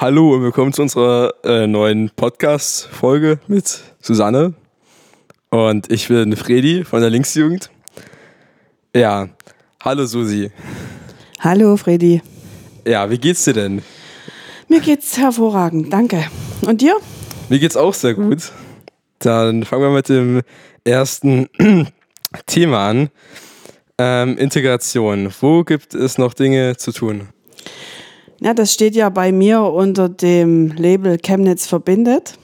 Hallo und willkommen zu unserer äh, neuen Podcast-Folge mit Susanne. Und ich bin Fredi von der Linksjugend. Ja, hallo Susi. Hallo Fredi. Ja, wie geht's dir denn? Mir geht's hervorragend, danke. Und dir? Mir geht's auch sehr gut. Dann fangen wir mit dem ersten Thema an. Ähm, Integration. Wo gibt es noch Dinge zu tun? Ja, das steht ja bei mir unter dem Label Chemnitz verbindet.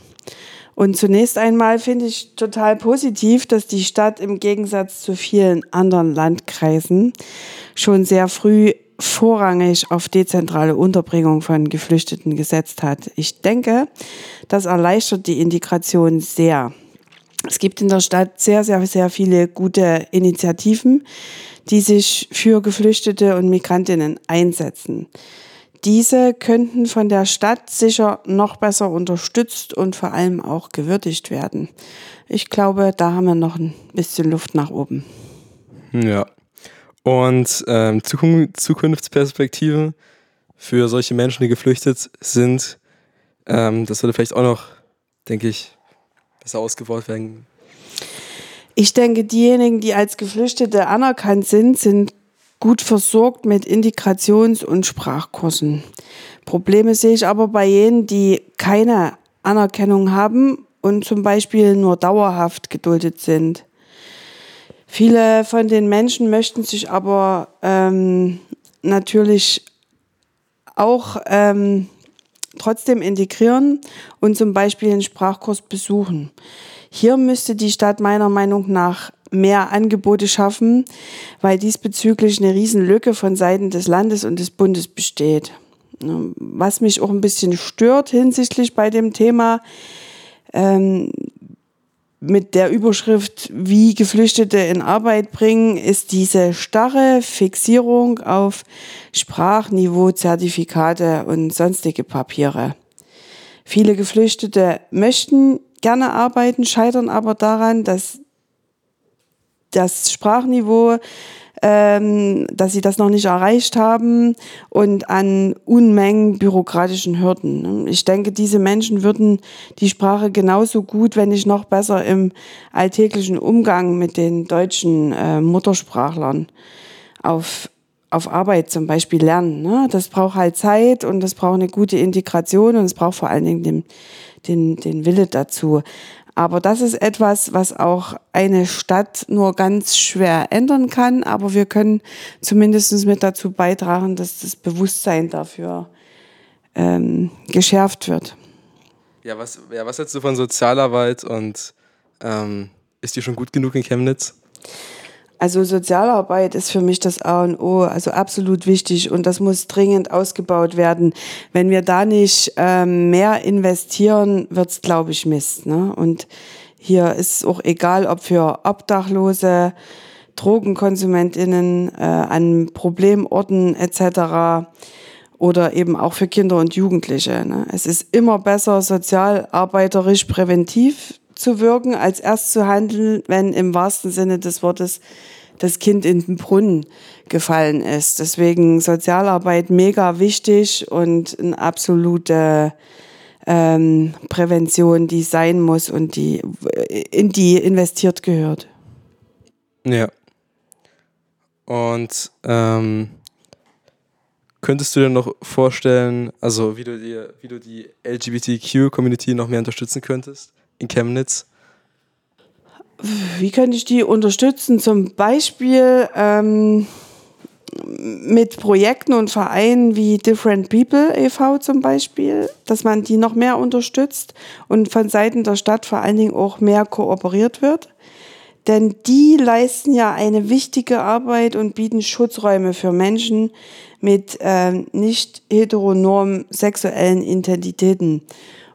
Und zunächst einmal finde ich total positiv, dass die Stadt im Gegensatz zu vielen anderen Landkreisen schon sehr früh vorrangig auf dezentrale Unterbringung von Geflüchteten gesetzt hat. Ich denke, das erleichtert die Integration sehr. Es gibt in der Stadt sehr, sehr, sehr viele gute Initiativen, die sich für Geflüchtete und Migrantinnen einsetzen. Diese könnten von der Stadt sicher noch besser unterstützt und vor allem auch gewürdigt werden. Ich glaube, da haben wir noch ein bisschen Luft nach oben. Ja. Und ähm, Zukunftsperspektiven für solche Menschen, die geflüchtet sind, ähm, das würde vielleicht auch noch, denke ich, besser ausgebaut werden. Ich denke, diejenigen, die als Geflüchtete anerkannt sind, sind gut versorgt mit Integrations- und Sprachkursen. Probleme sehe ich aber bei jenen, die keine Anerkennung haben und zum Beispiel nur dauerhaft geduldet sind. Viele von den Menschen möchten sich aber ähm, natürlich auch ähm, trotzdem integrieren und zum Beispiel einen Sprachkurs besuchen. Hier müsste die Stadt meiner Meinung nach mehr Angebote schaffen, weil diesbezüglich eine Riesenlücke von Seiten des Landes und des Bundes besteht. Was mich auch ein bisschen stört hinsichtlich bei dem Thema, ähm, mit der Überschrift Wie Geflüchtete in Arbeit bringen, ist diese starre Fixierung auf Sprachniveau, Zertifikate und sonstige Papiere. Viele Geflüchtete möchten gerne arbeiten, scheitern aber daran, dass das Sprachniveau, ähm, dass sie das noch nicht erreicht haben und an Unmengen bürokratischen Hürden. Ich denke, diese Menschen würden die Sprache genauso gut, wenn nicht noch besser im alltäglichen Umgang mit den deutschen äh, Muttersprachlern auf auf Arbeit zum Beispiel lernen. Ne? Das braucht halt Zeit und das braucht eine gute Integration und es braucht vor allen Dingen den, den, den Wille dazu. Aber das ist etwas, was auch eine Stadt nur ganz schwer ändern kann. Aber wir können zumindest mit dazu beitragen, dass das Bewusstsein dafür ähm, geschärft wird. Ja, was, ja, was hältst du von Sozialarbeit und ähm, ist die schon gut genug in Chemnitz? Also Sozialarbeit ist für mich das A und O, also absolut wichtig und das muss dringend ausgebaut werden. Wenn wir da nicht ähm, mehr investieren, wird's glaube ich Mist. Ne? Und hier ist auch egal, ob für Obdachlose, Drogenkonsumentinnen äh, an Problemorten etc. oder eben auch für Kinder und Jugendliche. Ne? Es ist immer besser, sozialarbeiterisch präventiv zu wirken, als erst zu handeln, wenn im wahrsten Sinne des Wortes das Kind in den Brunnen gefallen ist. Deswegen Sozialarbeit mega wichtig und eine absolute ähm, Prävention, die sein muss und die in die investiert gehört. Ja. Und ähm, könntest du dir noch vorstellen, also wie du dir, wie du die LGBTQ-Community noch mehr unterstützen könntest? In Chemnitz? Wie könnte ich die unterstützen? Zum Beispiel ähm, mit Projekten und Vereinen wie Different People e.V. zum Beispiel, dass man die noch mehr unterstützt und von Seiten der Stadt vor allen Dingen auch mehr kooperiert wird. Denn die leisten ja eine wichtige Arbeit und bieten Schutzräume für Menschen mit äh, nicht heteronormen sexuellen Identitäten.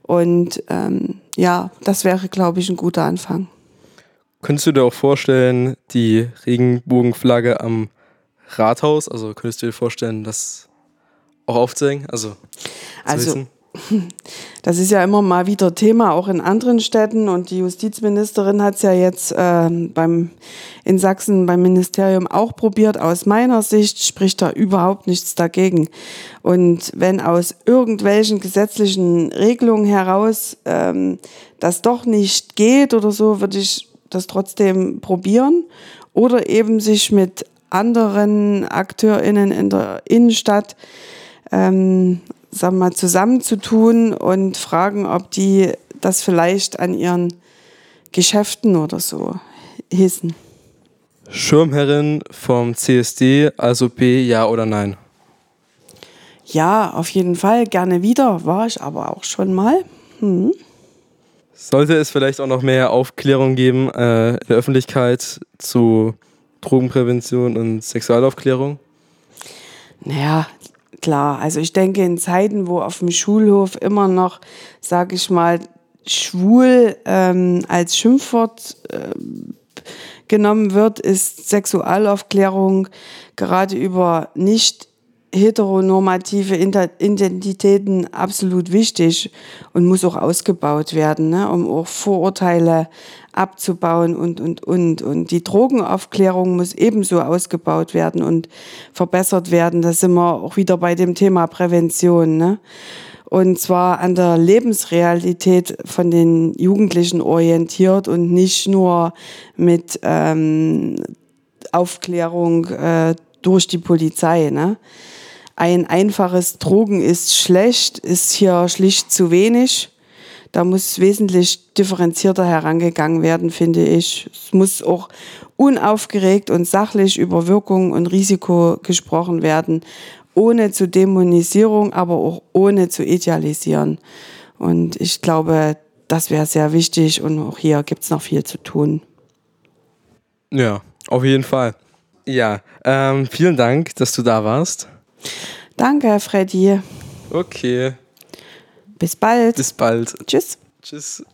Und ähm, ja, das wäre, glaube ich, ein guter Anfang. Könntest du dir auch vorstellen, die Regenbogenflagge am Rathaus, also könntest du dir vorstellen, das auch aufzuhängen? Also, also Das ist ja immer mal wieder Thema, auch in anderen Städten. Und die Justizministerin hat es ja jetzt äh, beim, in Sachsen beim Ministerium auch probiert. Aus meiner Sicht spricht da überhaupt nichts dagegen. Und wenn aus irgendwelchen gesetzlichen Regelungen heraus ähm, das doch nicht geht oder so, würde ich das trotzdem probieren. Oder eben sich mit anderen AkteurInnen in der Innenstadt ähm, sagen wir mal, zusammenzutun und fragen, ob die das vielleicht an ihren Geschäften oder so hissen. Schirmherrin vom CSD, also B, ja oder nein? Ja, auf jeden Fall, gerne wieder, war ich aber auch schon mal. Hm. Sollte es vielleicht auch noch mehr Aufklärung geben äh, in der Öffentlichkeit zu Drogenprävention und Sexualaufklärung? Naja, klar. Also ich denke, in Zeiten, wo auf dem Schulhof immer noch, sage ich mal, schwul ähm, als Schimpfwort äh, genommen wird, ist Sexualaufklärung gerade über nicht heteronormative Identitäten absolut wichtig und muss auch ausgebaut werden, ne, um auch Vorurteile abzubauen und, und, und. Und die Drogenaufklärung muss ebenso ausgebaut werden und verbessert werden. Da sind wir auch wieder bei dem Thema Prävention. Ne? Und zwar an der Lebensrealität von den Jugendlichen orientiert und nicht nur mit ähm, Aufklärung äh, durch die Polizei. Ne? Ein einfaches Drogen ist schlecht, ist hier schlicht zu wenig. Da muss wesentlich differenzierter herangegangen werden, finde ich. Es muss auch unaufgeregt und sachlich über Wirkung und Risiko gesprochen werden, ohne zu Dämonisierung, aber auch ohne zu idealisieren. Und ich glaube, das wäre sehr wichtig und auch hier gibt es noch viel zu tun. Ja, auf jeden Fall. Ja, ähm, vielen Dank, dass du da warst. Danke, Freddy. Okay. Bis bald. Bis bald. Tschüss. Tschüss.